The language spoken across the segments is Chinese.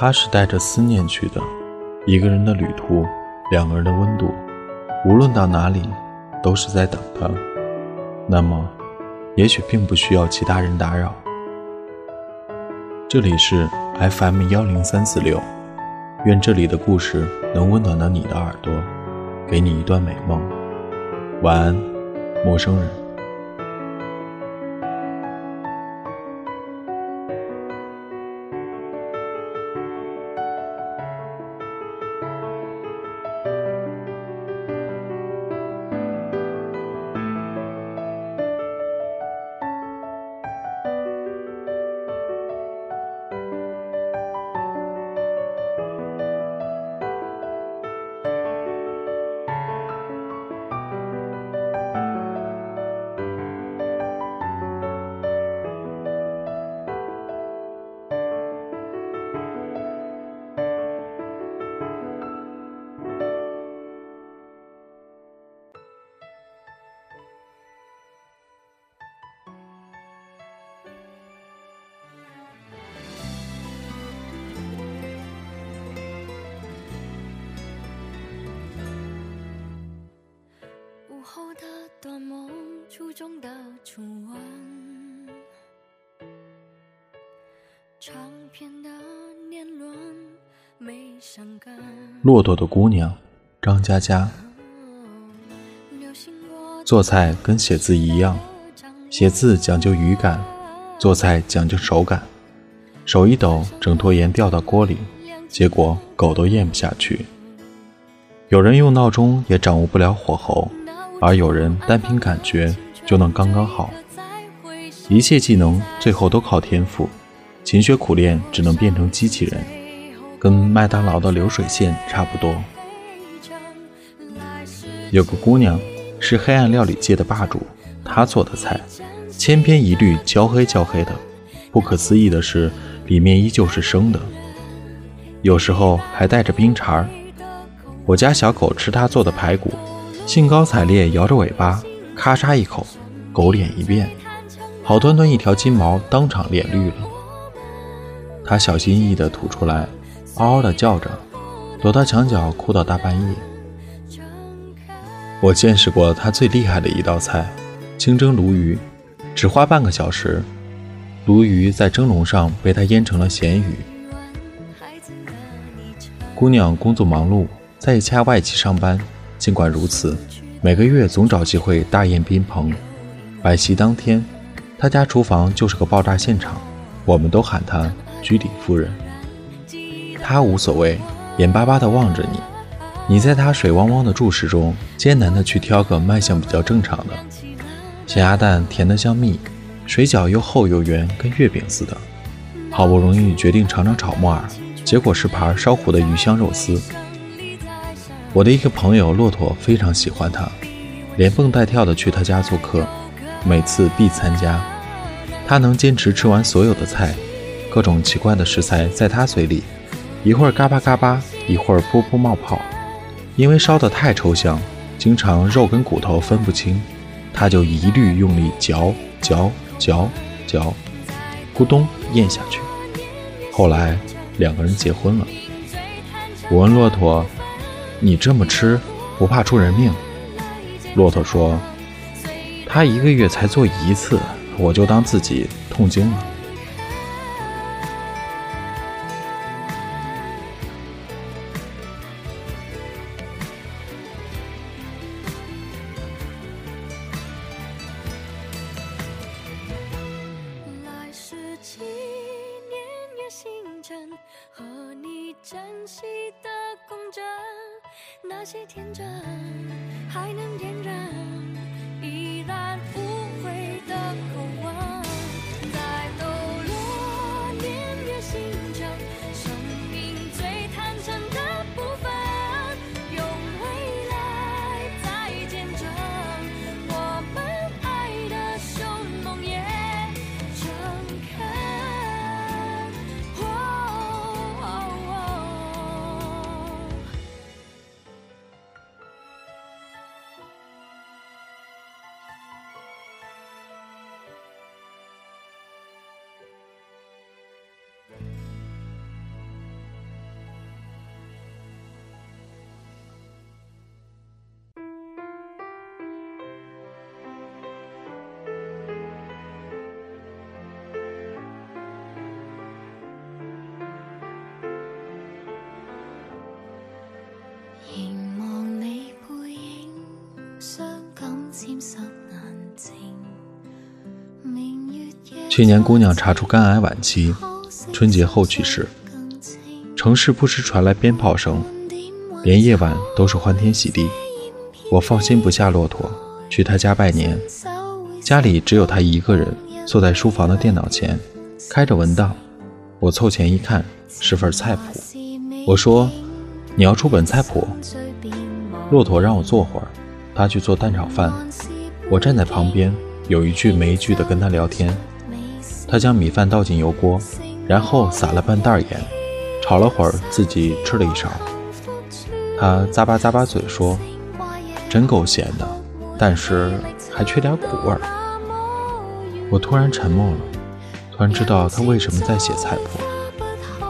他是带着思念去的，一个人的旅途，两个人的温度，无论到哪里，都是在等他。那么，也许并不需要其他人打扰。这里是 FM 幺零三四六，愿这里的故事能温暖到你的耳朵，给你一段美梦。晚安，陌生人。后的短梦，初中的初吻，唱片的年轮没伤感。骆驼的姑娘，张嘉佳。做菜跟写字一样，写字讲究语感，做菜讲究手感。手一抖，整坨盐掉到锅里，结果狗都咽不下去。有人用闹钟也掌握不了火候。而有人单凭感觉就能刚刚好，一切技能最后都靠天赋，勤学苦练只能变成机器人，跟麦当劳的流水线差不多。有个姑娘是黑暗料理界的霸主，她做的菜千篇一律焦黑焦黑的，不可思议的是里面依旧是生的，有时候还带着冰碴儿。我家小狗吃她做的排骨。兴高采烈，摇着尾巴，咔嚓一口，狗脸一变，好端端一条金毛当场脸绿了。他小心翼翼地吐出来，嗷嗷地叫着，躲到墙角哭到大半夜。我见识过他最厉害的一道菜——清蒸鲈鱼，只花半个小时，鲈鱼在蒸笼上被他腌成了咸鱼。姑娘工作忙碌，在一家外企上班。尽管如此，每个月总找机会大宴宾朋。摆席当天，他家厨房就是个爆炸现场，我们都喊他居里夫人。他无所谓，眼巴巴地望着你，你在他水汪汪的注视中，艰难地去挑个卖相比较正常的。咸鸭蛋甜得像蜜，水饺又厚又圆，跟月饼似的。好不容易决定尝尝炒木耳，结果是盘烧糊的鱼香肉丝。我的一个朋友骆驼非常喜欢他，连蹦带跳的去他家做客，每次必参加。他能坚持吃完所有的菜，各种奇怪的食材在他嘴里，一会儿嘎巴嘎巴，一会儿噗噗冒泡。因为烧得太抽象，经常肉跟骨头分不清，他就一律用力嚼嚼嚼嚼，咕咚咽下去。后来两个人结婚了。我问骆驼。你这么吃，不怕出人命？骆驼说：“他一个月才做一次，我就当自己痛经了。”那些天真还能点燃依然无悔的去年姑娘查出肝癌晚期春节后去世。城市不时传来鞭炮声连夜晚都是欢天喜地。我放心不下骆驼去他家拜年。家里只有他一个人坐在书房的电脑前开着文档。我凑前一看是份菜谱。我说你要出本菜谱？骆驼让我坐会儿。他去做蛋炒饭。我站在旁边，有一句没一句地跟他聊天。他将米饭倒进油锅，然后撒了半袋盐。炒了会儿，自己吃了一勺。他咂巴咂巴嘴说：“真够咸的，但是还缺点苦味儿。”我突然沉默了，突然知道他为什么在写菜谱。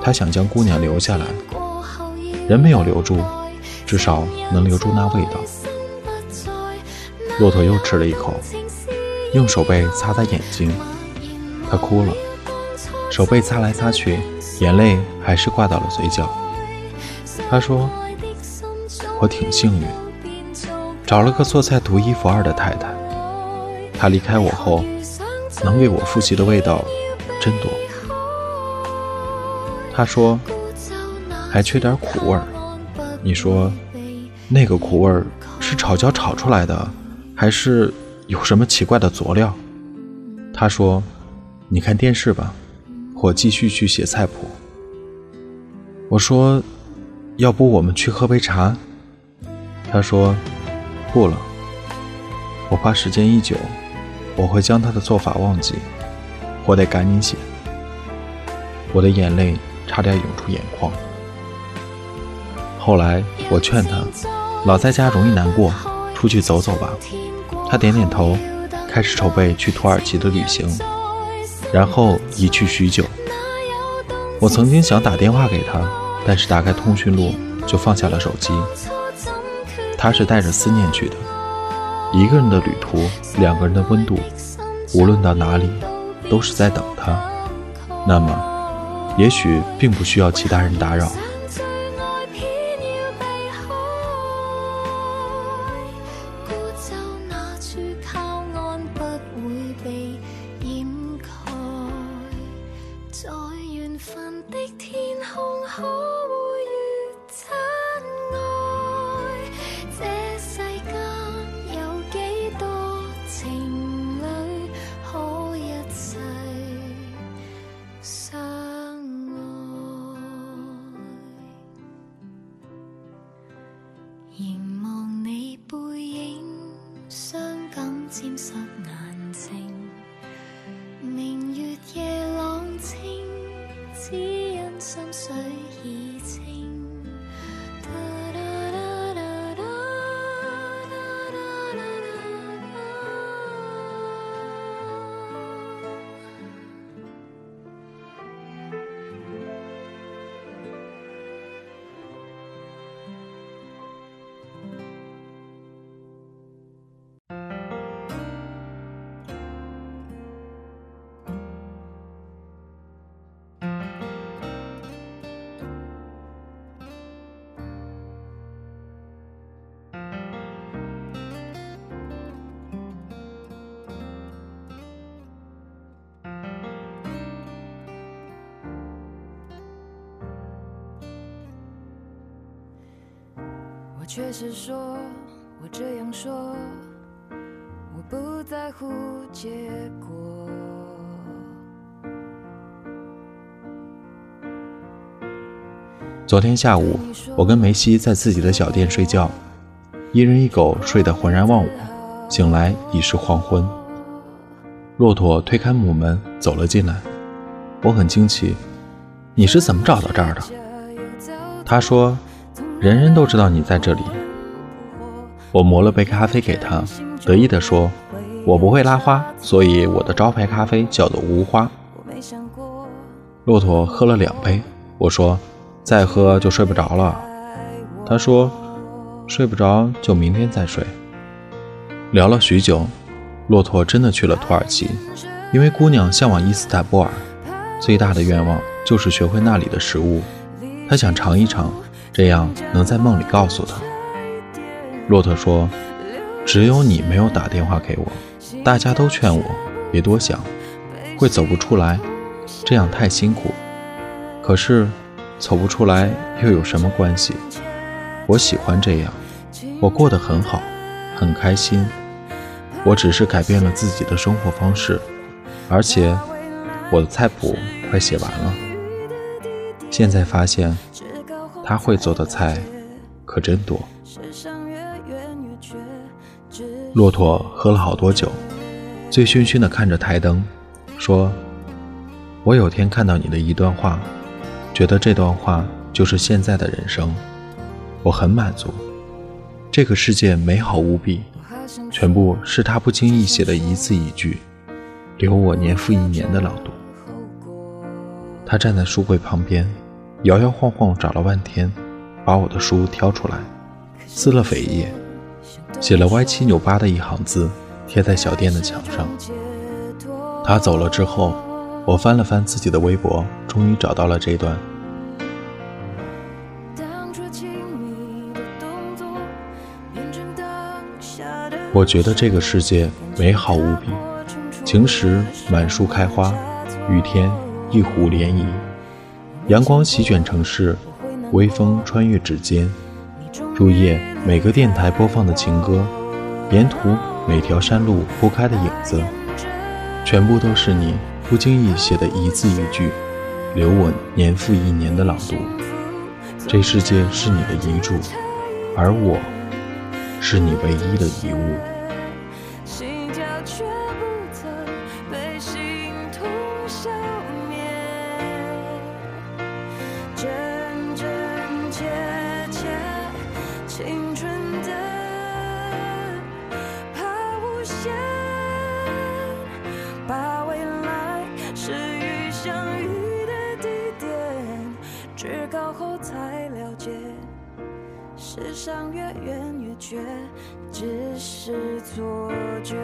他想将姑娘留下来，人没有留住，至少能留住那味道。骆驼又吃了一口，用手背擦擦眼睛，他哭了，手背擦来擦去。眼泪还是挂到了嘴角。他说：“我挺幸运，找了个做菜独一无二的太太。她离开我后，能为我复习的味道真多。”他说：“还缺点苦味儿。你说，那个苦味儿是炒焦炒出来的，还是有什么奇怪的佐料？”他说：“你看电视吧。”我继续去写菜谱。我说：“要不我们去喝杯茶？”他说：“不了，我怕时间一久，我会将他的做法忘记。我得赶紧写。”我的眼泪差点涌出眼眶。后来我劝他，老在家容易难过，出去走走吧。他点点头，开始筹备去土耳其的旅行。然后一去许久。我曾经想打电话给他，但是打开通讯录就放下了手机。他是带着思念去的，一个人的旅途，两个人的温度，无论到哪里，都是在等他。那么，也许并不需要其他人打扰。却是说，我这样说，我不在乎结果。昨天下午，我跟梅西在自己的小店睡觉，一人一狗睡得浑然忘我，醒来已是黄昏。骆驼推开木门走了进来，我很惊奇，你是怎么找到这儿的？他说。人人都知道你在这里。我磨了杯咖啡给他，得意地说：“我不会拉花，所以我的招牌咖啡叫做无花。”骆驼喝了两杯，我说：“再喝就睡不着了。”他说：“睡不着就明天再睡。”聊了许久，骆驼真的去了土耳其，因为姑娘向往伊斯坦布尔，最大的愿望就是学会那里的食物，她想尝一尝。这样能在梦里告诉他。骆驼说：“只有你没有打电话给我，大家都劝我别多想。会走不出来，这样太辛苦。可是，走不出来又有什么关系？我喜欢这样，我过得很好，很开心。我只是改变了自己的生活方式，而且我的菜谱快写完了。现在发现，他会做的菜可真多。骆驼喝了好多酒，醉醺醺的看着台灯，说：“我有天看到你的一段话，觉得这段话就是现在的人生，我很满足。这个世界美好无比。”全部是他不经意写的一字一句，留我年复一年的朗读。他站在书柜旁边，摇摇晃晃找了半天，把我的书挑出来，撕了扉页，写了歪七扭八的一行字，贴在小店的墙上。他走了之后，我翻了翻自己的微博，终于找到了这段。我觉得这个世界美好无比，晴时满树开花，雨天一湖涟漪，阳光席卷城市，微风穿越指尖，入夜每个电台播放的情歌，沿途每条山路铺开的影子，全部都是你不经意写的一字一句，留我年复一年的朗读。这世界是你的遗嘱，而我。是你唯一的遗物。越远越觉，只是错觉。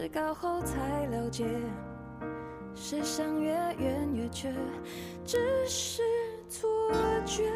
至高后才了解世上月圆月缺只是错觉。